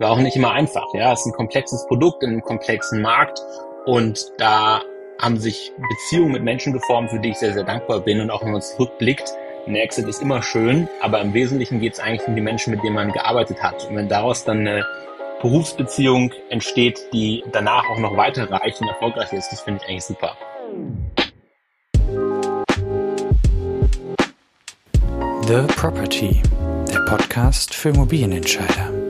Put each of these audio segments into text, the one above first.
war auch nicht immer einfach. Ja, es ist ein komplexes Produkt in einem komplexen Markt und da haben sich Beziehungen mit Menschen geformt, für die ich sehr, sehr dankbar bin. Und auch wenn man zurückblickt, ein Exit ist immer schön, aber im Wesentlichen geht es eigentlich um die Menschen, mit denen man gearbeitet hat. Und wenn daraus dann eine Berufsbeziehung entsteht, die danach auch noch weiter reich und erfolgreich ist, das finde ich eigentlich super. The Property, der Podcast für Immobilienentscheider.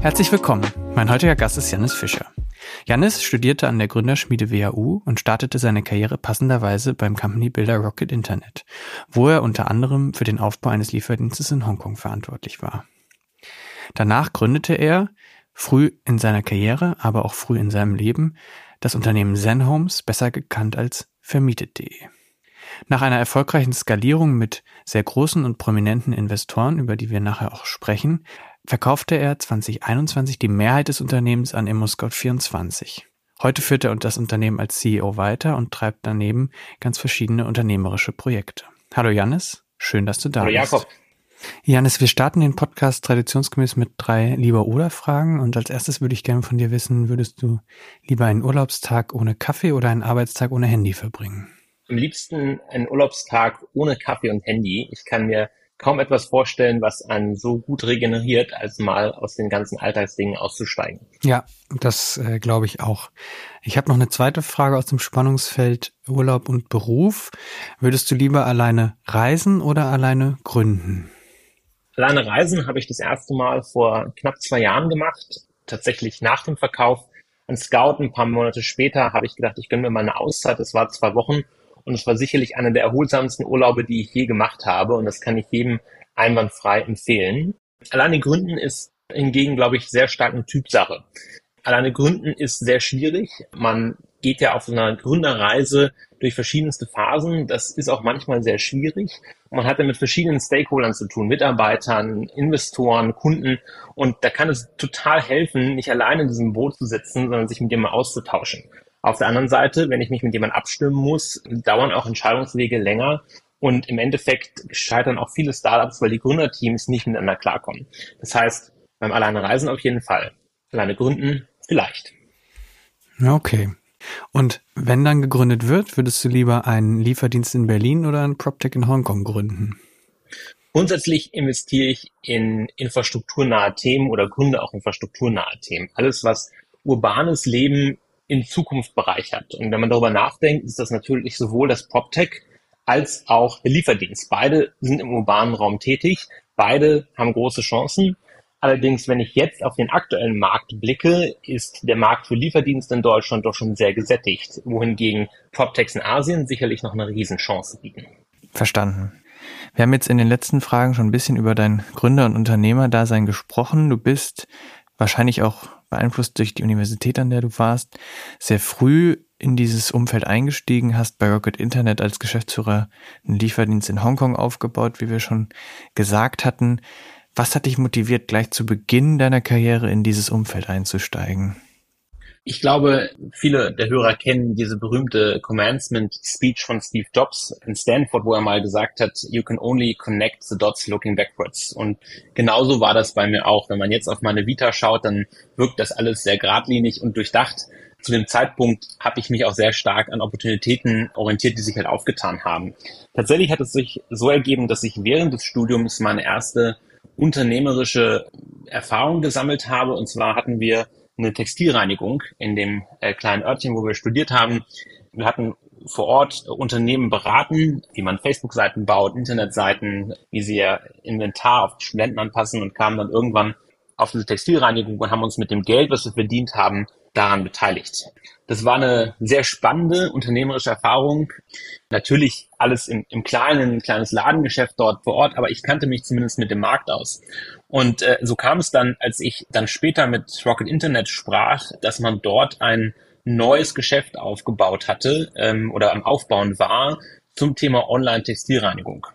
Herzlich willkommen. Mein heutiger Gast ist Janis Fischer. Janis studierte an der Gründerschmiede WHU und startete seine Karriere passenderweise beim Company Builder Rocket Internet, wo er unter anderem für den Aufbau eines Lieferdienstes in Hongkong verantwortlich war. Danach gründete er, früh in seiner Karriere, aber auch früh in seinem Leben, das Unternehmen Zen Homes, besser gekannt als Vermietet.de. Nach einer erfolgreichen Skalierung mit sehr großen und prominenten Investoren, über die wir nachher auch sprechen, verkaufte er 2021 die Mehrheit des Unternehmens an ImmoScout24. Heute führt er das Unternehmen als CEO weiter und treibt daneben ganz verschiedene unternehmerische Projekte. Hallo Janis, schön, dass du da Hallo bist. Jakob. Janis, wir starten den Podcast traditionsgemäß mit drei Lieber-Oder-Fragen und als erstes würde ich gerne von dir wissen, würdest du lieber einen Urlaubstag ohne Kaffee oder einen Arbeitstag ohne Handy verbringen? Am liebsten einen Urlaubstag ohne Kaffee und Handy. Ich kann mir kaum etwas vorstellen, was einen so gut regeneriert, als mal aus den ganzen Alltagsdingen auszusteigen. Ja, das äh, glaube ich auch. Ich habe noch eine zweite Frage aus dem Spannungsfeld Urlaub und Beruf. Würdest du lieber alleine reisen oder alleine gründen? Alleine reisen habe ich das erste Mal vor knapp zwei Jahren gemacht, tatsächlich nach dem Verkauf an Scout. Ein paar Monate später habe ich gedacht, ich gönne mir mal eine Auszeit. Das war zwei Wochen und es war sicherlich einer der erholsamsten Urlaube, die ich je gemacht habe und das kann ich jedem einwandfrei empfehlen. Alleine Gründen ist hingegen, glaube ich, sehr stark eine Typsache. Alleine Gründen ist sehr schwierig. Man geht ja auf so einer Gründerreise durch verschiedenste Phasen. Das ist auch manchmal sehr schwierig. Man hat ja mit verschiedenen Stakeholdern zu tun, Mitarbeitern, Investoren, Kunden. Und da kann es total helfen, nicht alleine in diesem Boot zu sitzen, sondern sich mit jemandem auszutauschen. Auf der anderen Seite, wenn ich mich mit jemandem abstimmen muss, dauern auch Entscheidungswege länger. Und im Endeffekt scheitern auch viele Startups, weil die Gründerteams nicht miteinander klarkommen. Das heißt, beim alleine Reisen auf jeden Fall. Alleine gründen vielleicht. Okay. Und wenn dann gegründet wird, würdest du lieber einen Lieferdienst in Berlin oder einen PropTech in Hongkong gründen? Grundsätzlich investiere ich in infrastrukturnahe Themen oder gründe auch infrastrukturnahe Themen. Alles, was urbanes Leben in Zukunft bereichert. Und wenn man darüber nachdenkt, ist das natürlich sowohl das PropTech als auch der Lieferdienst. Beide sind im urbanen Raum tätig. Beide haben große Chancen. Allerdings, wenn ich jetzt auf den aktuellen Markt blicke, ist der Markt für Lieferdienste in Deutschland doch schon sehr gesättigt, wohingegen PropTechs in Asien sicherlich noch eine Riesenchance bieten. Verstanden. Wir haben jetzt in den letzten Fragen schon ein bisschen über dein Gründer- und Unternehmerdasein gesprochen. Du bist wahrscheinlich auch beeinflusst durch die Universität, an der du warst, sehr früh in dieses Umfeld eingestiegen, hast bei Rocket Internet als Geschäftsführer einen Lieferdienst in Hongkong aufgebaut, wie wir schon gesagt hatten. Was hat dich motiviert, gleich zu Beginn deiner Karriere in dieses Umfeld einzusteigen? Ich glaube, viele der Hörer kennen diese berühmte Commencement Speech von Steve Jobs in Stanford, wo er mal gesagt hat, you can only connect the dots looking backwards. Und genauso war das bei mir auch. Wenn man jetzt auf meine Vita schaut, dann wirkt das alles sehr geradlinig und durchdacht. Zu dem Zeitpunkt habe ich mich auch sehr stark an Opportunitäten orientiert, die sich halt aufgetan haben. Tatsächlich hat es sich so ergeben, dass ich während des Studiums meine erste unternehmerische Erfahrung gesammelt habe. Und zwar hatten wir eine Textilreinigung in dem äh, kleinen Örtchen, wo wir studiert haben. Wir hatten vor Ort Unternehmen beraten, wie man Facebook-Seiten baut, Internetseiten, wie sie ihr Inventar auf die Studenten anpassen und kamen dann irgendwann auf diese Textilreinigung und haben uns mit dem Geld, was wir verdient haben, daran beteiligt. Das war eine sehr spannende unternehmerische Erfahrung. Natürlich alles im, im Kleinen, ein kleines Ladengeschäft dort vor Ort, aber ich kannte mich zumindest mit dem Markt aus. Und äh, so kam es dann, als ich dann später mit Rocket Internet sprach, dass man dort ein neues Geschäft aufgebaut hatte ähm, oder am Aufbauen war zum Thema Online-Textilreinigung.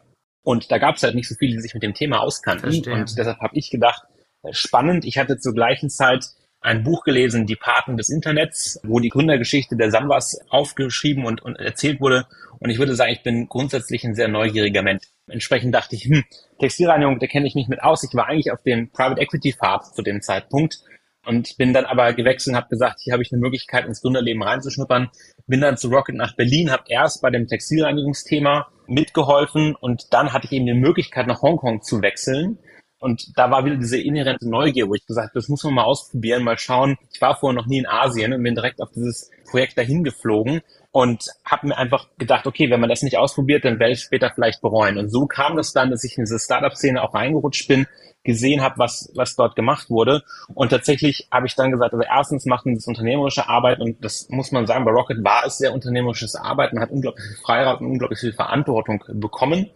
Und da gab es halt nicht so viele, die sich mit dem Thema auskannten. Verstehe. Und deshalb habe ich gedacht, äh, spannend. Ich hatte zur gleichen Zeit ein Buch gelesen, Die Paten des Internets, wo die Gründergeschichte der Sambas aufgeschrieben und, und erzählt wurde. Und ich würde sagen, ich bin grundsätzlich ein sehr neugieriger Mensch. Entsprechend dachte ich, hm, Textilreinigung, da kenne ich mich mit aus. Ich war eigentlich auf dem Private Equity Pfad zu dem Zeitpunkt und bin dann aber gewechselt und habe gesagt, hier habe ich eine Möglichkeit, ins Gründerleben reinzuschnuppern. Bin dann zu Rocket nach Berlin, habe erst bei dem Textilreinigungsthema mitgeholfen und dann hatte ich eben die Möglichkeit, nach Hongkong zu wechseln und da war wieder diese inhärente Neugier, wo ich gesagt habe, das muss man mal ausprobieren, mal schauen. Ich war vorher noch nie in Asien und bin direkt auf dieses Projekt dahin geflogen und habe mir einfach gedacht, okay, wenn man das nicht ausprobiert, dann werde ich später vielleicht bereuen. Und so kam das dann, dass ich in diese Startup-Szene auch reingerutscht bin, gesehen habe, was, was dort gemacht wurde. Und tatsächlich habe ich dann gesagt, also erstens macht man das unternehmerische Arbeit und das muss man sagen, bei Rocket war es sehr unternehmerisches Arbeiten, hat unglaublich viel Freiraum und unglaublich viel Verantwortung bekommen.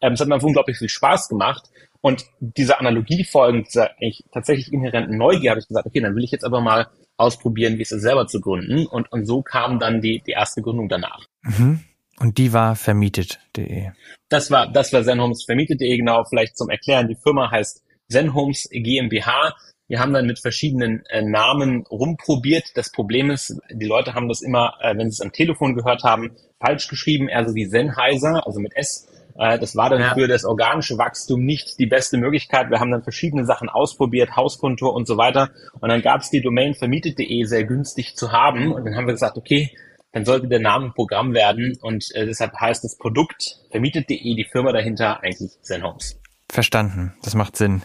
Ähm, es hat mir unglaublich viel Spaß gemacht. Und diese Analogie folgend, dieser eigentlich tatsächlich inhärenten Neugier, habe ich gesagt, okay, dann will ich jetzt aber mal ausprobieren, wie es ist, selber zu gründen. Und, und so kam dann die, die erste Gründung danach. Mhm. Und die war vermietet.de. Das war, das war Zenhomes vermietet.de, genau, vielleicht zum Erklären. Die Firma heißt Zenhomes GmbH. Wir haben dann mit verschiedenen äh, Namen rumprobiert. Das Problem ist, die Leute haben das immer, äh, wenn sie es am Telefon gehört haben, falsch geschrieben, eher so wie Sennheiser, also mit S das war dann ja. für das organische Wachstum nicht die beste Möglichkeit. Wir haben dann verschiedene Sachen ausprobiert, Hauskontur und so weiter. Und dann gab es die Domain vermietet.de sehr günstig zu haben. Und dann haben wir gesagt, okay, dann sollte der Name Programm werden. Und äh, deshalb heißt das Produkt vermietet.de, die Firma dahinter, eigentlich Zen Homes. Verstanden. Das macht Sinn.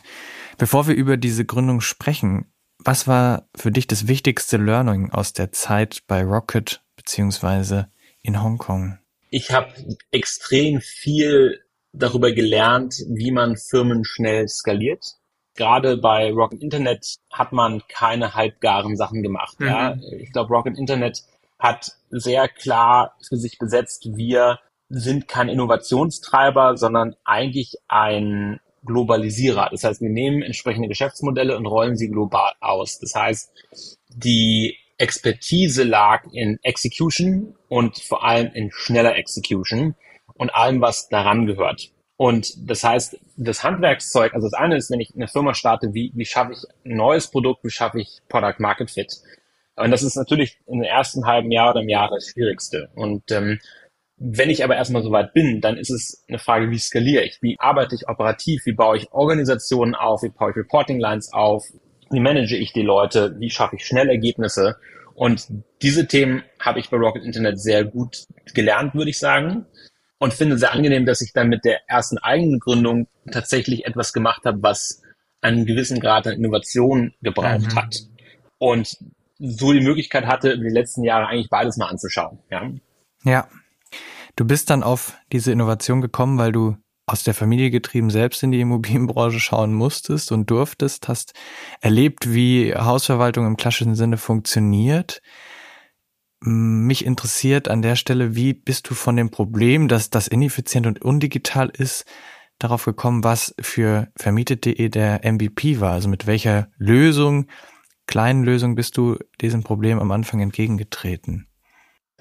Bevor wir über diese Gründung sprechen, was war für dich das wichtigste Learning aus der Zeit bei Rocket beziehungsweise in Hongkong? Ich habe extrem viel darüber gelernt, wie man Firmen schnell skaliert. Gerade bei Rocket Internet hat man keine halbgaren Sachen gemacht. Mhm. Ja. Ich glaube, Rocket Internet hat sehr klar für sich besetzt, wir sind kein Innovationstreiber, sondern eigentlich ein Globalisierer. Das heißt, wir nehmen entsprechende Geschäftsmodelle und rollen sie global aus. Das heißt, die Expertise lag in Execution und vor allem in schneller Execution und allem, was daran gehört. Und das heißt, das Handwerkszeug, also das eine ist, wenn ich eine Firma starte, wie, wie schaffe ich ein neues Produkt, wie schaffe ich Product Market Fit? Und das ist natürlich im ersten halben Jahr oder im Jahr das Schwierigste. Und ähm, wenn ich aber erstmal soweit bin, dann ist es eine Frage, wie skaliere ich? Wie arbeite ich operativ? Wie baue ich Organisationen auf? Wie baue ich Reporting Lines auf? Wie manage ich die Leute? Wie schaffe ich schnell Ergebnisse? Und diese Themen habe ich bei Rocket Internet sehr gut gelernt, würde ich sagen. Und finde sehr angenehm, dass ich dann mit der ersten eigenen Gründung tatsächlich etwas gemacht habe, was einen gewissen Grad an Innovation gebraucht mhm. hat. Und so die Möglichkeit hatte, die letzten Jahre eigentlich beides mal anzuschauen. Ja. ja. Du bist dann auf diese Innovation gekommen, weil du aus der Familie getrieben selbst in die Immobilienbranche schauen musstest und durftest, hast erlebt, wie Hausverwaltung im klassischen Sinne funktioniert. Mich interessiert an der Stelle, wie bist du von dem Problem, dass das ineffizient und undigital ist, darauf gekommen, was für vermietet.de der MVP war? Also mit welcher Lösung, kleinen Lösung bist du diesem Problem am Anfang entgegengetreten?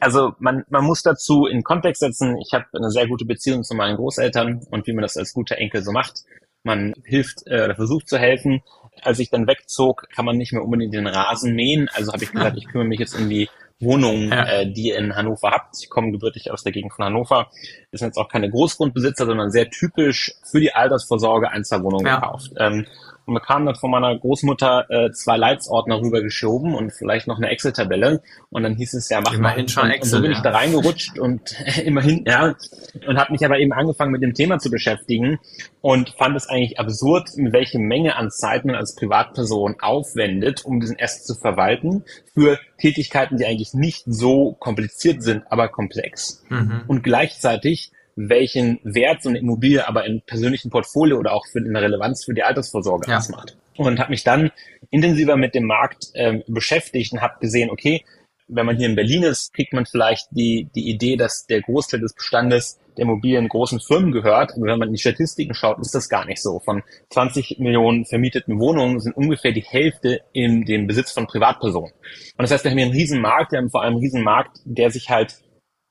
Also man, man muss dazu in Kontext setzen, ich habe eine sehr gute Beziehung zu meinen Großeltern und wie man das als guter Enkel so macht. Man hilft äh, oder versucht zu helfen. Als ich dann wegzog, kann man nicht mehr unbedingt den Rasen mähen. Also habe ich gesagt, ich kümmere mich jetzt um die Wohnung, ja. äh, die ihr in Hannover habt. Ich komme gebürtig aus der Gegend von Hannover. Das sind jetzt auch keine Großgrundbesitzer, sondern sehr typisch für die Altersvorsorge Einzelwohnungen ja. gekauft. Ähm, und bekam dann von meiner Großmutter äh, zwei Leitsordner rübergeschoben und vielleicht noch eine Excel-Tabelle. Und dann hieß es ja, mach immerhin mal. Schon und, Excel, und so bin ja. ich da reingerutscht und immerhin, ja. Und habe mich aber eben angefangen mit dem Thema zu beschäftigen und fand es eigentlich absurd, mit welche Menge an Zeit man als Privatperson aufwendet, um diesen Asset zu verwalten, für Tätigkeiten, die eigentlich nicht so kompliziert sind, aber komplex. Mhm. Und gleichzeitig welchen Wert so eine Immobilie aber im persönlichen Portfolio oder auch für eine Relevanz für die Altersvorsorge ja. ausmacht. Und habe mich dann intensiver mit dem Markt ähm, beschäftigt und habe gesehen, okay, wenn man hier in Berlin ist, kriegt man vielleicht die, die Idee, dass der Großteil des Bestandes der Immobilien großen Firmen gehört. Aber wenn man in die Statistiken schaut, ist das gar nicht so. Von 20 Millionen vermieteten Wohnungen sind ungefähr die Hälfte in dem Besitz von Privatpersonen. Und das heißt, wir haben hier einen riesen Markt, wir haben vor allem einen riesen Markt, der sich halt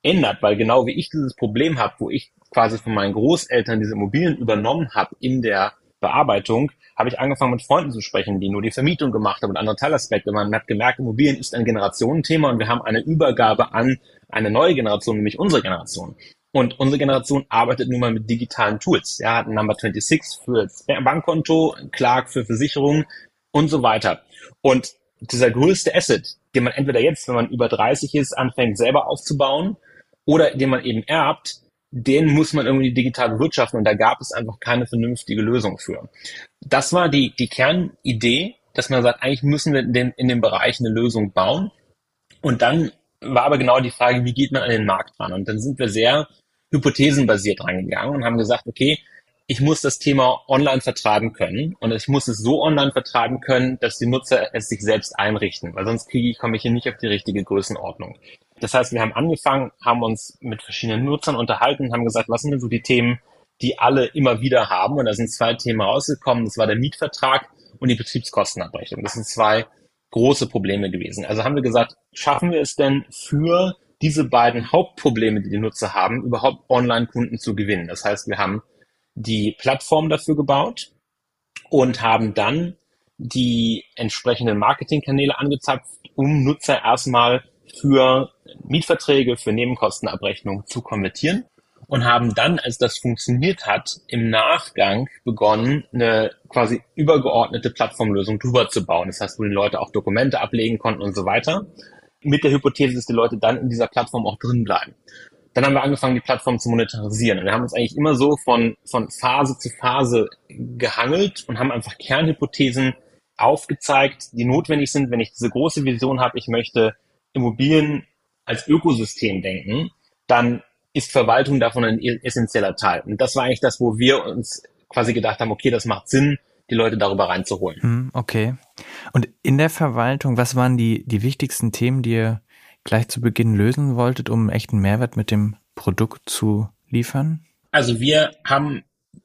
ändert, weil genau wie ich dieses Problem habe, wo ich quasi von meinen Großeltern diese Immobilien übernommen habe in der Bearbeitung habe ich angefangen mit Freunden zu sprechen, die nur die Vermietung gemacht haben und andere Teilaspekte. Man hat gemerkt, Immobilien ist ein Generationenthema und wir haben eine Übergabe an eine neue Generation, nämlich unsere Generation. Und unsere Generation arbeitet nun mal mit digitalen Tools. Ja, hat ein Number 26 für Bankkonto, Clark für Versicherungen und so weiter. Und dieser größte Asset, den man entweder jetzt, wenn man über 30 ist, anfängt selber aufzubauen oder den man eben erbt, den muss man irgendwie digital bewirtschaften und da gab es einfach keine vernünftige Lösung für. Das war die, die Kernidee, dass man sagt, eigentlich müssen wir in dem, in dem Bereich eine Lösung bauen. Und dann war aber genau die Frage, wie geht man an den Markt ran? Und dann sind wir sehr hypothesenbasiert rangegangen und haben gesagt, okay, ich muss das Thema online vertreiben können und ich muss es so online vertreiben können, dass die Nutzer es sich selbst einrichten, weil sonst kriege ich, komme ich hier nicht auf die richtige Größenordnung. Das heißt, wir haben angefangen, haben uns mit verschiedenen Nutzern unterhalten, haben gesagt, was sind denn so die Themen, die alle immer wieder haben? Und da sind zwei Themen rausgekommen. Das war der Mietvertrag und die Betriebskostenabrechnung. Das sind zwei große Probleme gewesen. Also haben wir gesagt, schaffen wir es denn für diese beiden Hauptprobleme, die die Nutzer haben, überhaupt Online-Kunden zu gewinnen? Das heißt, wir haben die Plattform dafür gebaut und haben dann die entsprechenden Marketingkanäle angezapft, um Nutzer erstmal für Mietverträge, für Nebenkostenabrechnung zu konvertieren und haben dann, als das funktioniert hat, im Nachgang begonnen, eine quasi übergeordnete Plattformlösung drüber zu bauen. Das heißt, wo die Leute auch Dokumente ablegen konnten und so weiter. Mit der Hypothese, dass die Leute dann in dieser Plattform auch drin bleiben. Dann haben wir angefangen, die Plattform zu monetarisieren. Und wir haben uns eigentlich immer so von, von Phase zu Phase gehangelt und haben einfach Kernhypothesen aufgezeigt, die notwendig sind, wenn ich diese große Vision habe, ich möchte Immobilien als Ökosystem denken, dann ist Verwaltung davon ein essentieller Teil. Und das war eigentlich das, wo wir uns quasi gedacht haben, okay, das macht Sinn, die Leute darüber reinzuholen. Hm, okay. Und in der Verwaltung, was waren die, die wichtigsten Themen, die ihr gleich zu Beginn lösen wolltet, um echten Mehrwert mit dem Produkt zu liefern? Also wir haben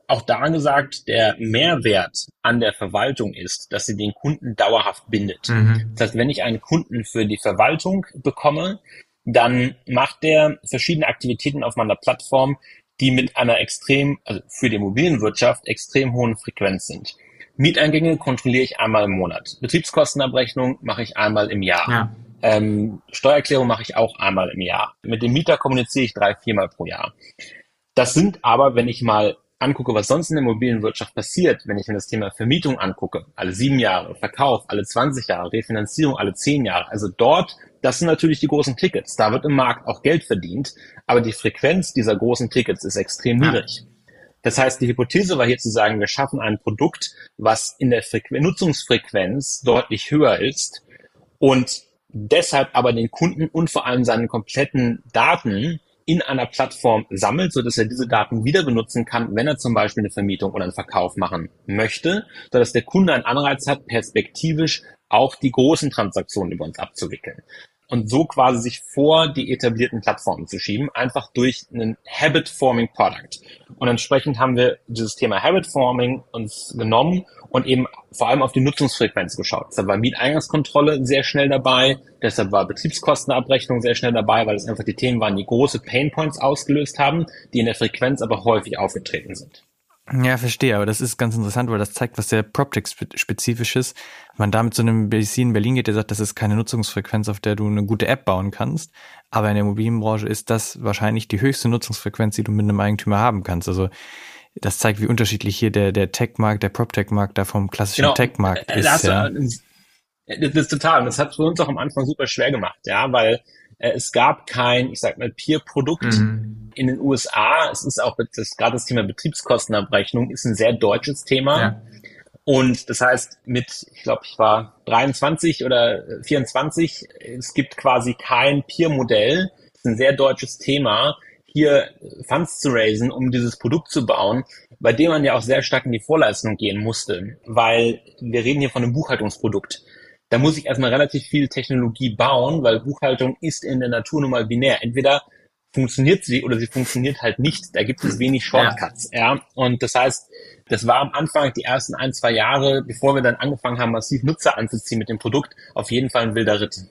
auch daran gesagt, der Mehrwert an der Verwaltung ist, dass sie den Kunden dauerhaft bindet. Mhm. Das heißt, wenn ich einen Kunden für die Verwaltung bekomme, dann macht der verschiedene Aktivitäten auf meiner Plattform, die mit einer extrem, also für die Immobilienwirtschaft extrem hohen Frequenz sind. Mieteingänge kontrolliere ich einmal im Monat. Betriebskostenabrechnung mache ich einmal im Jahr. Ja. Ähm, Steuererklärung mache ich auch einmal im Jahr. Mit dem Mieter kommuniziere ich drei, viermal pro Jahr. Das sind aber, wenn ich mal angucke, was sonst in der Immobilienwirtschaft passiert, wenn ich mir das Thema Vermietung angucke, alle sieben Jahre, Verkauf alle 20 Jahre, Refinanzierung alle zehn Jahre, also dort, das sind natürlich die großen Tickets. Da wird im Markt auch Geld verdient, aber die Frequenz dieser großen Tickets ist extrem ja. niedrig. Das heißt, die Hypothese war hier zu sagen, wir schaffen ein Produkt, was in der Frequ Nutzungsfrequenz deutlich höher ist und deshalb aber den Kunden und vor allem seinen kompletten Daten in einer Plattform sammelt, so dass er diese Daten wieder benutzen kann, wenn er zum Beispiel eine Vermietung oder einen Verkauf machen möchte, so dass der Kunde einen Anreiz hat, perspektivisch auch die großen Transaktionen über uns abzuwickeln und so quasi sich vor die etablierten Plattformen zu schieben, einfach durch einen Habit-Forming Product. Und entsprechend haben wir dieses Thema Habit-Forming uns genommen und eben vor allem auf die Nutzungsfrequenz geschaut. Deshalb war Mieteingangskontrolle sehr schnell dabei, deshalb war Betriebskostenabrechnung sehr schnell dabei, weil es einfach die Themen waren, die große Painpoints ausgelöst haben, die in der Frequenz aber häufig aufgetreten sind. Ja, verstehe, aber das ist ganz interessant, weil das zeigt, was sehr PropTech-spezifisch ist. Wenn man damit zu einem BC in Berlin geht, der sagt, das ist keine Nutzungsfrequenz, auf der du eine gute App bauen kannst. Aber in der Immobilienbranche ist das wahrscheinlich die höchste Nutzungsfrequenz, die du mit einem Eigentümer haben kannst. Also das zeigt, wie unterschiedlich hier der, der Tech-Markt, der PropTech-Markt da vom klassischen genau. Tech-Markt äh, ist. Ja. Das ist total. Und das hat für uns auch am Anfang super schwer gemacht, ja, weil äh, es gab kein, ich sag mal, Peer-Produkt mhm. in den USA. Es ist auch das, gerade das Thema Betriebskostenabrechnung ist ein sehr deutsches Thema. Ja. Und das heißt, mit, ich glaube, ich war 23 oder 24, es gibt quasi kein Peer-Modell. Es ist ein sehr deutsches Thema, hier Funds zu raisen, um dieses Produkt zu bauen, bei dem man ja auch sehr stark in die Vorleistung gehen musste, weil wir reden hier von einem Buchhaltungsprodukt da muss ich erstmal relativ viel Technologie bauen, weil Buchhaltung ist in der Natur nun mal binär. Entweder funktioniert sie oder sie funktioniert halt nicht. Da gibt es wenig Shortcuts. Ja. ja. Und das heißt, das war am Anfang die ersten ein, zwei Jahre, bevor wir dann angefangen haben, massiv Nutzer anzuziehen mit dem Produkt, auf jeden Fall ein wilder Ritt.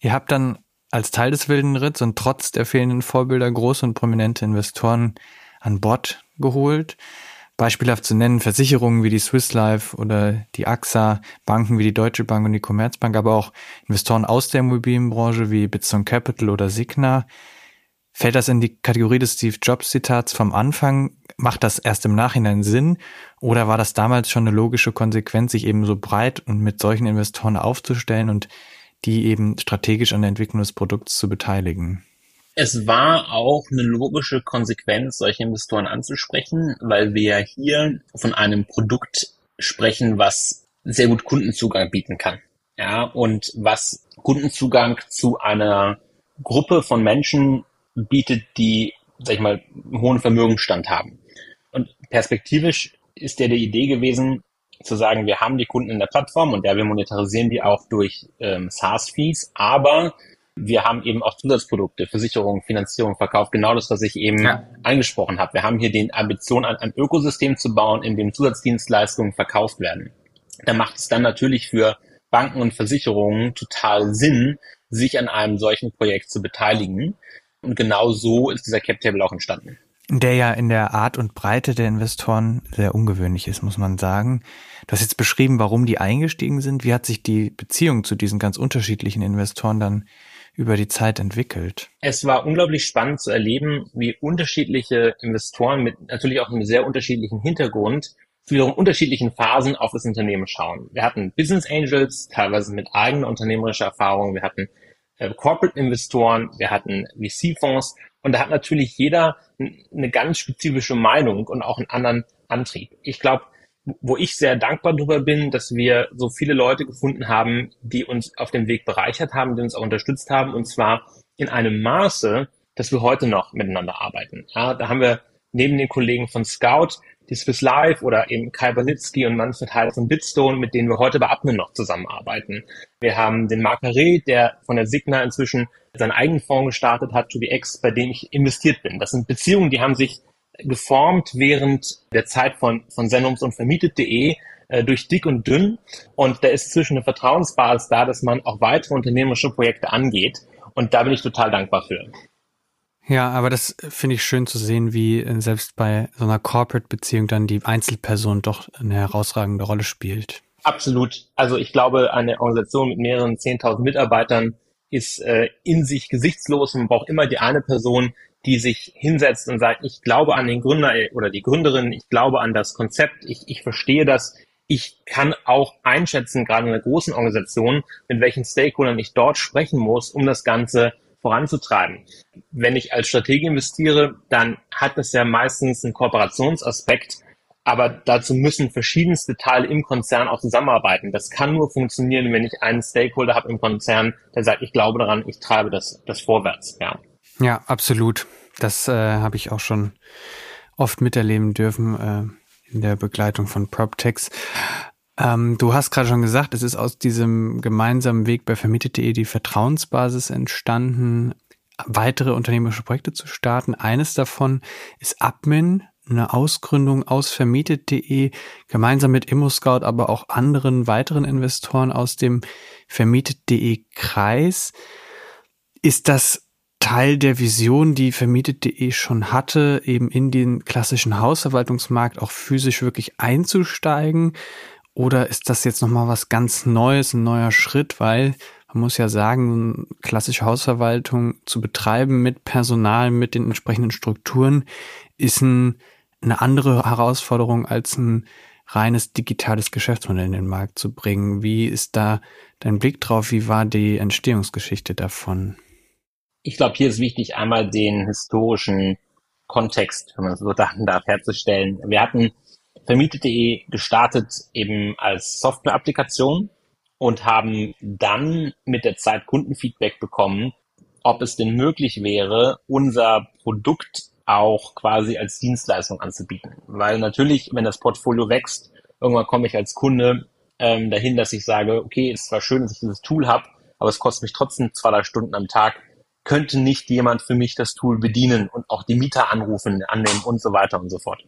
Ihr habt dann als Teil des wilden Ritts und trotz der fehlenden Vorbilder große und prominente Investoren an Bord geholt. Beispielhaft zu nennen Versicherungen wie die Swiss Life oder die AXA, Banken wie die Deutsche Bank und die Commerzbank, aber auch Investoren aus der Immobilienbranche wie Bitson Capital oder Signa. Fällt das in die Kategorie des Steve Jobs Zitats vom Anfang? Macht das erst im Nachhinein Sinn? Oder war das damals schon eine logische Konsequenz, sich eben so breit und mit solchen Investoren aufzustellen und die eben strategisch an der Entwicklung des Produkts zu beteiligen? Es war auch eine logische Konsequenz, solche Investoren anzusprechen, weil wir hier von einem Produkt sprechen, was sehr gut Kundenzugang bieten kann. Ja, und was Kundenzugang zu einer Gruppe von Menschen bietet, die, sag ich mal, einen hohen Vermögensstand haben. Und perspektivisch ist der die Idee gewesen, zu sagen, wir haben die Kunden in der Plattform und ja, wir monetarisieren die auch durch ähm, SaaS-Fees, aber wir haben eben auch Zusatzprodukte, Versicherung, Finanzierung, Verkauf, genau das, was ich eben ja. angesprochen habe. Wir haben hier die Ambition, ein, ein Ökosystem zu bauen, in dem Zusatzdienstleistungen verkauft werden. Da macht es dann natürlich für Banken und Versicherungen total Sinn, sich an einem solchen Projekt zu beteiligen. Und genau so ist dieser Cap Table auch entstanden. Der ja in der Art und Breite der Investoren sehr ungewöhnlich ist, muss man sagen. Du hast jetzt beschrieben, warum die eingestiegen sind. Wie hat sich die Beziehung zu diesen ganz unterschiedlichen Investoren dann über die Zeit entwickelt? Es war unglaublich spannend zu erleben, wie unterschiedliche Investoren mit natürlich auch einem sehr unterschiedlichen Hintergrund wiederum unterschiedlichen Phasen auf das Unternehmen schauen. Wir hatten Business Angels, teilweise mit eigener unternehmerischer Erfahrung. Wir hatten äh, Corporate-Investoren, wir hatten VC-Fonds und da hat natürlich jeder eine ganz spezifische Meinung und auch einen anderen Antrieb. Ich glaube, wo ich sehr dankbar darüber bin, dass wir so viele Leute gefunden haben, die uns auf dem Weg bereichert haben, die uns auch unterstützt haben, und zwar in einem Maße, dass wir heute noch miteinander arbeiten. Ja, da haben wir neben den Kollegen von Scout die Swiss Life oder eben Kai Banitzky und Manfred Heil von Bitstone, mit denen wir heute bei Admin noch zusammenarbeiten. Wir haben den Marc Carré, der von der Signa inzwischen seinen eigenen Fonds gestartet hat, To Be X, bei dem ich investiert bin. Das sind Beziehungen, die haben sich geformt während der Zeit von, von Sendums und Vermietet.de äh, durch dick und dünn. Und da ist zwischen eine Vertrauensbasis da, dass man auch weitere unternehmerische Projekte angeht. Und da bin ich total dankbar für. Ja, aber das finde ich schön zu sehen, wie äh, selbst bei so einer Corporate-Beziehung dann die Einzelperson doch eine herausragende Rolle spielt. Absolut. Also ich glaube, eine Organisation mit mehreren 10.000 Mitarbeitern ist äh, in sich gesichtslos. Man braucht immer die eine Person, die sich hinsetzt und sagt, ich glaube an den Gründer äh, oder die Gründerin, ich glaube an das Konzept, ich, ich verstehe das, ich kann auch einschätzen, gerade in einer großen Organisation, mit welchen Stakeholdern ich dort sprechen muss, um das Ganze voranzutreiben. Wenn ich als Strategie investiere, dann hat das ja meistens einen Kooperationsaspekt, aber dazu müssen verschiedenste Teile im Konzern auch zusammenarbeiten. Das kann nur funktionieren, wenn ich einen Stakeholder habe im Konzern, der sagt, ich glaube daran, ich treibe das, das vorwärts. Ja, ja absolut. Das äh, habe ich auch schon oft miterleben dürfen äh, in der Begleitung von PropTechs. Ähm, du hast gerade schon gesagt, es ist aus diesem gemeinsamen Weg bei vermietet.de die Vertrauensbasis entstanden, weitere unternehmerische Projekte zu starten. Eines davon ist Admin, eine Ausgründung aus vermietet.de, gemeinsam mit ImmoScout, aber auch anderen weiteren Investoren aus dem vermietet.de Kreis. Ist das Teil der Vision, die vermietet.de schon hatte, eben in den klassischen Hausverwaltungsmarkt auch physisch wirklich einzusteigen? Oder ist das jetzt nochmal was ganz Neues, ein neuer Schritt? Weil man muss ja sagen, klassische Hausverwaltung zu betreiben mit Personal, mit den entsprechenden Strukturen, ist ein, eine andere Herausforderung als ein reines digitales Geschäftsmodell in den Markt zu bringen. Wie ist da dein Blick drauf? Wie war die Entstehungsgeschichte davon? Ich glaube, hier ist wichtig, einmal den historischen Kontext, wenn man so sagen darf, herzustellen. Wir hatten Vermietet.de gestartet eben als Software-Applikation und haben dann mit der Zeit Kundenfeedback bekommen, ob es denn möglich wäre, unser Produkt auch quasi als Dienstleistung anzubieten. Weil natürlich, wenn das Portfolio wächst, irgendwann komme ich als Kunde ähm, dahin, dass ich sage, okay, es war schön, dass ich dieses Tool habe, aber es kostet mich trotzdem zwei, drei Stunden am Tag. Könnte nicht jemand für mich das Tool bedienen und auch die Mieter anrufen, annehmen und so weiter und so fort.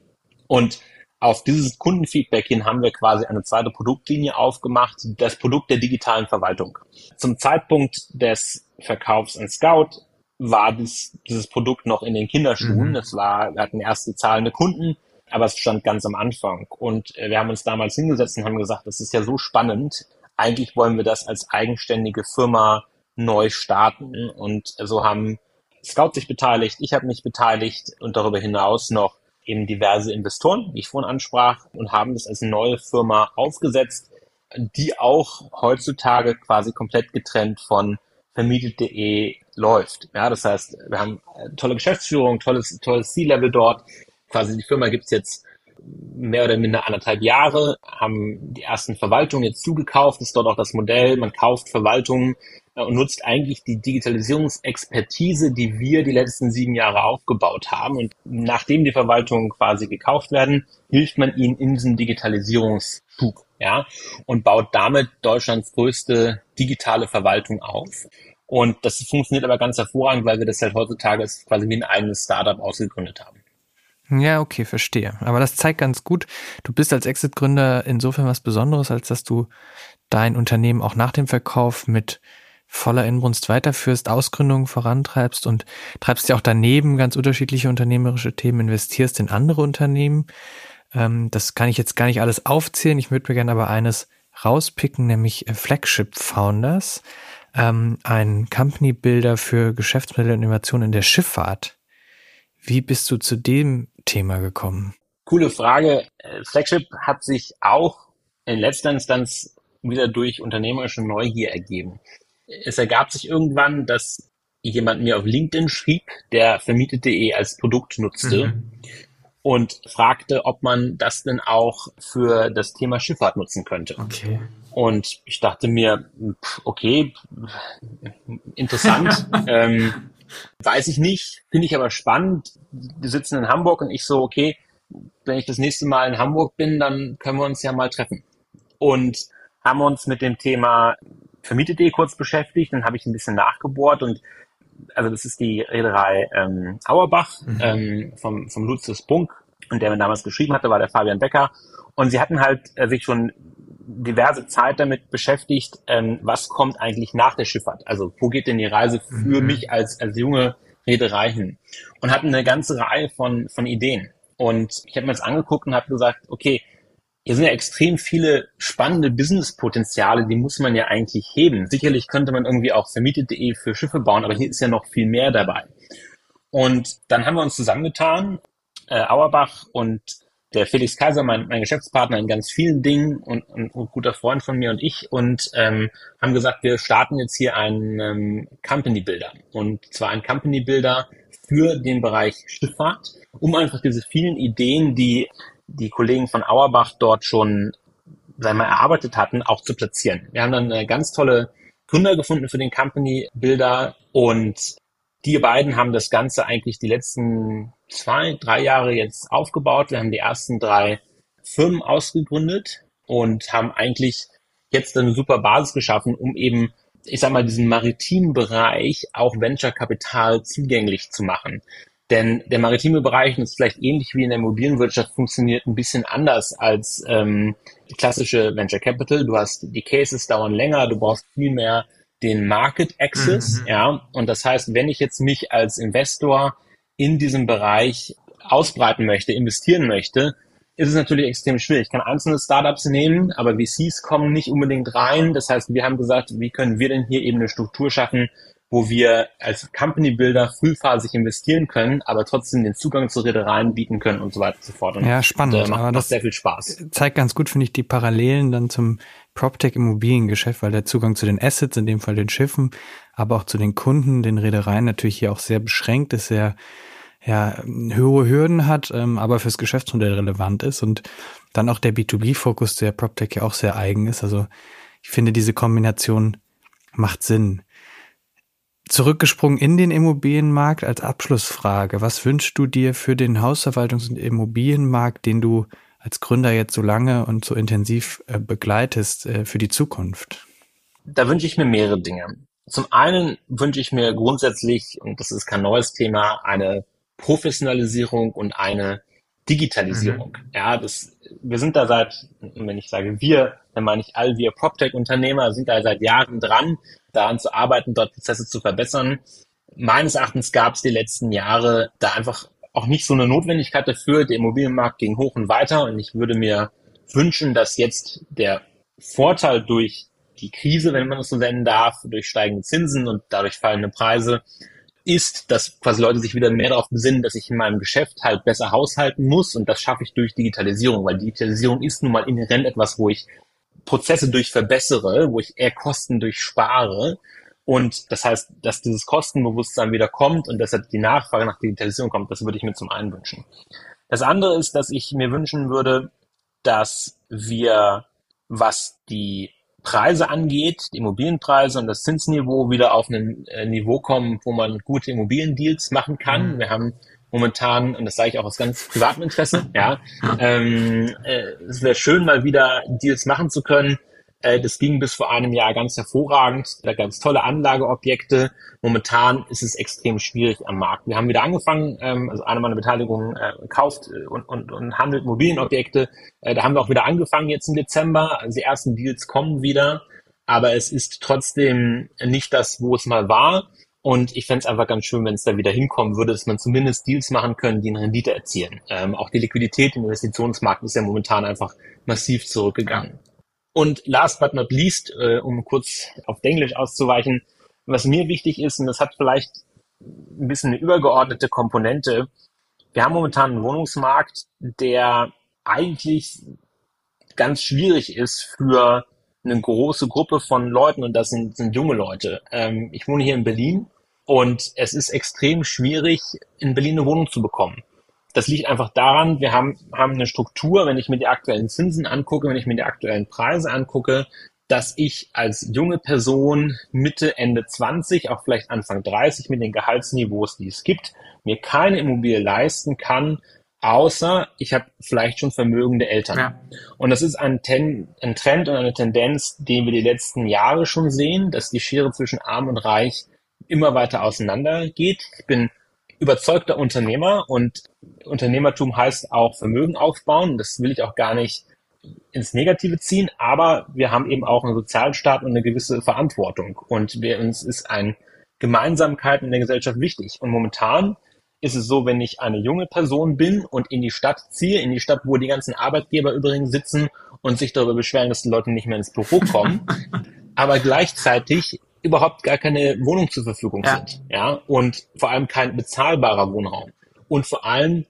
Und auf dieses Kundenfeedback hin haben wir quasi eine zweite Produktlinie aufgemacht, das Produkt der digitalen Verwaltung. Zum Zeitpunkt des Verkaufs an Scout war dies, dieses Produkt noch in den Kinderschuhen. Mhm. War, wir hatten erste zahlende Kunden, aber es stand ganz am Anfang. Und äh, wir haben uns damals hingesetzt und haben gesagt, das ist ja so spannend. Eigentlich wollen wir das als eigenständige Firma neu starten. Und so haben Scout sich beteiligt, ich habe mich beteiligt und darüber hinaus noch eben diverse Investoren, wie ich vorhin ansprach, und haben das als neue Firma aufgesetzt, die auch heutzutage quasi komplett getrennt von vermietet.de läuft. Ja, das heißt, wir haben tolle Geschäftsführung, tolles, tolles C-Level dort. Quasi die Firma gibt's jetzt mehr oder minder anderthalb Jahre, haben die ersten Verwaltungen jetzt zugekauft, ist dort auch das Modell, man kauft Verwaltungen äh, und nutzt eigentlich die Digitalisierungsexpertise, die wir die letzten sieben Jahre aufgebaut haben. Und nachdem die Verwaltungen quasi gekauft werden, hilft man ihnen in diesem Digitalisierungsschub, ja, und baut damit Deutschlands größte digitale Verwaltung auf. Und das funktioniert aber ganz hervorragend, weil wir das halt heutzutage quasi wie ein eigenes Startup ausgegründet haben. Ja, okay, verstehe. Aber das zeigt ganz gut, du bist als Exit-Gründer insofern was Besonderes, als dass du dein Unternehmen auch nach dem Verkauf mit voller Inbrunst weiterführst, Ausgründungen vorantreibst und treibst ja auch daneben ganz unterschiedliche unternehmerische Themen, investierst in andere Unternehmen. Ähm, das kann ich jetzt gar nicht alles aufzählen. Ich würde mir gerne aber eines rauspicken, nämlich Flagship Founders, ähm, ein Company Builder für Geschäftsmodelle und Innovation in der Schifffahrt. Wie bist du zu dem Thema gekommen? Coole Frage. Äh, Flagship hat sich auch in letzter Instanz wieder durch unternehmerische Neugier ergeben. Es ergab sich irgendwann, dass jemand mir auf LinkedIn schrieb, der vermietet.de als Produkt nutzte mhm. Und fragte, ob man das denn auch für das Thema Schifffahrt nutzen könnte. Okay. Und ich dachte mir, okay, interessant. ähm, Weiß ich nicht, finde ich aber spannend. Wir sitzen in Hamburg und ich so, okay, wenn ich das nächste Mal in Hamburg bin, dann können wir uns ja mal treffen. Und haben uns mit dem Thema Vermietet.de kurz beschäftigt, dann habe ich ein bisschen nachgebohrt und also das ist die Reederei ähm, Auerbach mhm. ähm, vom, vom Lucius Bunk und der mir damals geschrieben hatte, war der Fabian Becker. Und sie hatten halt äh, sich schon diverse Zeit damit beschäftigt, ähm, was kommt eigentlich nach der Schifffahrt? Also wo geht denn die Reise für mhm. mich als, als junge Reederei hin? Und hatten eine ganze Reihe von, von Ideen. Und ich habe mir das angeguckt und habe gesagt, okay, hier sind ja extrem viele spannende Businesspotenziale, die muss man ja eigentlich heben. Sicherlich könnte man irgendwie auch vermietet.de für Schiffe bauen, aber hier ist ja noch viel mehr dabei. Und dann haben wir uns zusammengetan, äh, Auerbach und der Felix Kaiser, mein, mein Geschäftspartner in ganz vielen Dingen und, und, und guter Freund von mir und ich und ähm, haben gesagt, wir starten jetzt hier einen ähm, Company Builder und zwar ein Company Builder für den Bereich Schifffahrt, um einfach diese vielen Ideen, die die Kollegen von Auerbach dort schon sagen wir, erarbeitet hatten, auch zu platzieren. Wir haben dann eine ganz tolle Gründer gefunden für den Company Builder und die beiden haben das Ganze eigentlich die letzten zwei, drei Jahre jetzt aufgebaut. Wir haben die ersten drei Firmen ausgegründet und haben eigentlich jetzt eine super Basis geschaffen, um eben, ich sag mal, diesen maritimen Bereich auch Venture Kapital zugänglich zu machen. Denn der maritime Bereich, und das ist vielleicht ähnlich wie in der Immobilienwirtschaft, funktioniert ein bisschen anders als ähm, klassische Venture Capital. Du hast die Cases dauern länger, du brauchst viel mehr den Market Access, mhm. ja. Und das heißt, wenn ich jetzt mich als Investor in diesem Bereich ausbreiten möchte, investieren möchte, ist es natürlich extrem schwierig. Ich kann einzelne Startups nehmen, aber VCs kommen nicht unbedingt rein. Das heißt, wir haben gesagt, wie können wir denn hier eben eine Struktur schaffen, wo wir als Company Builder frühphasig investieren können, aber trotzdem den Zugang zu Reedereien bieten können und so weiter und so fort. Und ja, spannend. Und, äh, macht, aber das sehr viel Spaß. Zeigt ganz gut, finde ich, die Parallelen dann zum PropTech Immobiliengeschäft, weil der Zugang zu den Assets, in dem Fall den Schiffen, aber auch zu den Kunden, den Reedereien natürlich hier auch sehr beschränkt ist, sehr ja, höhere Hürden hat, ähm, aber fürs Geschäftsmodell relevant ist und dann auch der B2B-Fokus der PropTech ja auch sehr eigen ist. Also ich finde, diese Kombination macht Sinn. Zurückgesprungen in den Immobilienmarkt als Abschlussfrage. Was wünschst du dir für den Hausverwaltungs- und Immobilienmarkt, den du als Gründer jetzt so lange und so intensiv äh, begleitest äh, für die Zukunft? Da wünsche ich mir mehrere Dinge. Zum einen wünsche ich mir grundsätzlich, und das ist kein neues Thema, eine Professionalisierung und eine Digitalisierung. Mhm. Ja, das, wir sind da seit, wenn ich sage wir, dann meine ich all wir PropTech-Unternehmer sind da seit Jahren dran, daran zu arbeiten, dort Prozesse zu verbessern. Meines Erachtens gab es die letzten Jahre da einfach auch nicht so eine Notwendigkeit dafür. Der Immobilienmarkt ging hoch und weiter und ich würde mir wünschen, dass jetzt der Vorteil durch die Krise, wenn man es so nennen darf, durch steigende Zinsen und dadurch fallende Preise, ist, dass quasi Leute sich wieder mehr darauf besinnen, dass ich in meinem Geschäft halt besser haushalten muss und das schaffe ich durch Digitalisierung, weil Digitalisierung ist nun mal inhärent etwas, wo ich Prozesse durch verbessere, wo ich eher Kosten durchspare und das heißt, dass dieses Kostenbewusstsein wieder kommt und deshalb die Nachfrage nach Digitalisierung kommt, das würde ich mir zum einen wünschen. Das andere ist, dass ich mir wünschen würde, dass wir, was die Preise angeht, die Immobilienpreise und das Zinsniveau wieder auf ein äh, Niveau kommen, wo man gute Immobiliendeals machen kann. Mhm. Wir haben momentan, und das sage ich auch aus ganz privatem Interesse, ja, ähm, äh, es wäre schön, mal wieder Deals machen zu können, äh, das ging bis vor einem Jahr ganz hervorragend. Da gab es tolle Anlageobjekte. Momentan ist es extrem schwierig am Markt. Wir haben wieder angefangen, ähm, also eine meiner Beteiligungen äh, kauft und, und, und handelt Immobilienobjekte. Äh, da haben wir auch wieder angefangen jetzt im Dezember. Also die ersten Deals kommen wieder, aber es ist trotzdem nicht das, wo es mal war. Und ich fände es einfach ganz schön, wenn es da wieder hinkommen würde, dass man zumindest Deals machen können, die eine Rendite erzielen. Ähm, auch die Liquidität im Investitionsmarkt ist ja momentan einfach massiv zurückgegangen. Und last but not least, äh, um kurz auf Englisch auszuweichen, was mir wichtig ist, und das hat vielleicht ein bisschen eine übergeordnete Komponente, wir haben momentan einen Wohnungsmarkt, der eigentlich ganz schwierig ist für eine große Gruppe von Leuten und das sind, sind junge Leute. Ähm, ich wohne hier in Berlin und es ist extrem schwierig, in Berlin eine Wohnung zu bekommen. Das liegt einfach daran, wir haben, haben eine Struktur, wenn ich mir die aktuellen Zinsen angucke, wenn ich mir die aktuellen Preise angucke, dass ich als junge Person Mitte, Ende 20, auch vielleicht Anfang 30 mit den Gehaltsniveaus, die es gibt, mir keine Immobilie leisten kann, außer ich habe vielleicht schon vermögende Eltern. Ja. Und das ist ein, Ten, ein Trend und eine Tendenz, den wir die letzten Jahre schon sehen, dass die Schere zwischen Arm und Reich immer weiter auseinander geht. Ich bin überzeugter Unternehmer und Unternehmertum heißt auch Vermögen aufbauen. Das will ich auch gar nicht ins Negative ziehen, aber wir haben eben auch einen Sozialstaat und eine gewisse Verantwortung und wir, uns ist ein Gemeinsamkeit in der Gesellschaft wichtig. Und momentan ist es so, wenn ich eine junge Person bin und in die Stadt ziehe, in die Stadt, wo die ganzen Arbeitgeber übrigens sitzen und sich darüber beschweren, dass die Leute nicht mehr ins Büro kommen, aber gleichzeitig überhaupt gar keine Wohnung zur Verfügung ja. sind. Ja, und vor allem kein bezahlbarer Wohnraum. Und vor allem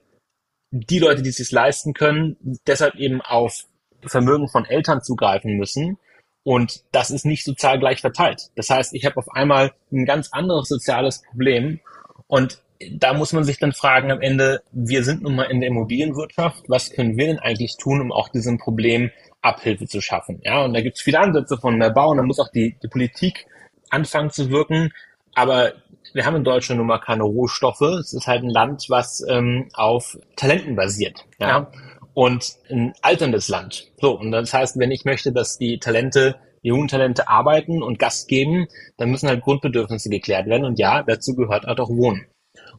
die Leute, die es sich leisten können, deshalb eben auf Vermögen von Eltern zugreifen müssen. Und das ist nicht sozial gleich verteilt. Das heißt, ich habe auf einmal ein ganz anderes soziales Problem. Und da muss man sich dann fragen am Ende, wir sind nun mal in der Immobilienwirtschaft, was können wir denn eigentlich tun, um auch diesem Problem Abhilfe zu schaffen? Ja, und da gibt es viele Ansätze von mehr Bau und da muss auch die, die Politik anfangen zu wirken. Aber wir haben in Deutschland nun mal keine Rohstoffe. Es ist halt ein Land, was ähm, auf Talenten basiert. Ja? ja. Und ein alterndes Land. So, und das heißt, wenn ich möchte, dass die Talente, die jungen Talente arbeiten und Gast geben, dann müssen halt Grundbedürfnisse geklärt werden. Und ja, dazu gehört halt auch Wohnen.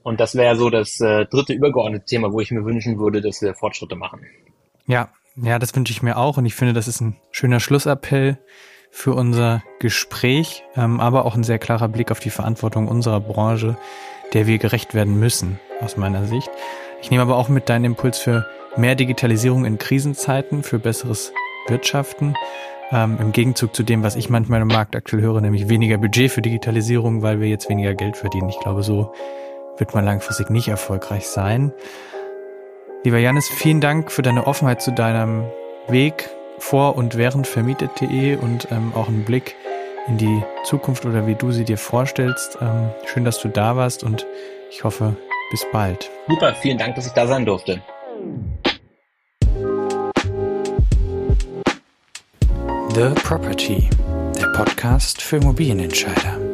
Und das wäre so das äh, dritte übergeordnete Thema, wo ich mir wünschen würde, dass wir Fortschritte machen. Ja, ja, das wünsche ich mir auch. Und ich finde, das ist ein schöner Schlussappell für unser Gespräch, ähm, aber auch ein sehr klarer Blick auf die Verantwortung unserer Branche, der wir gerecht werden müssen, aus meiner Sicht. Ich nehme aber auch mit deinen Impuls für mehr Digitalisierung in Krisenzeiten, für besseres Wirtschaften. Ähm, Im Gegenzug zu dem, was ich manchmal im Markt aktuell höre, nämlich weniger Budget für Digitalisierung, weil wir jetzt weniger Geld verdienen. Ich glaube, so wird man langfristig nicht erfolgreich sein. Lieber Janis, vielen Dank für deine Offenheit zu deinem Weg vor und während vermietet.de und ähm, auch einen Blick in die Zukunft oder wie du sie dir vorstellst. Ähm, schön, dass du da warst und ich hoffe, bis bald. Super, vielen Dank, dass ich da sein durfte. The Property, der Podcast für Immobilienentscheider.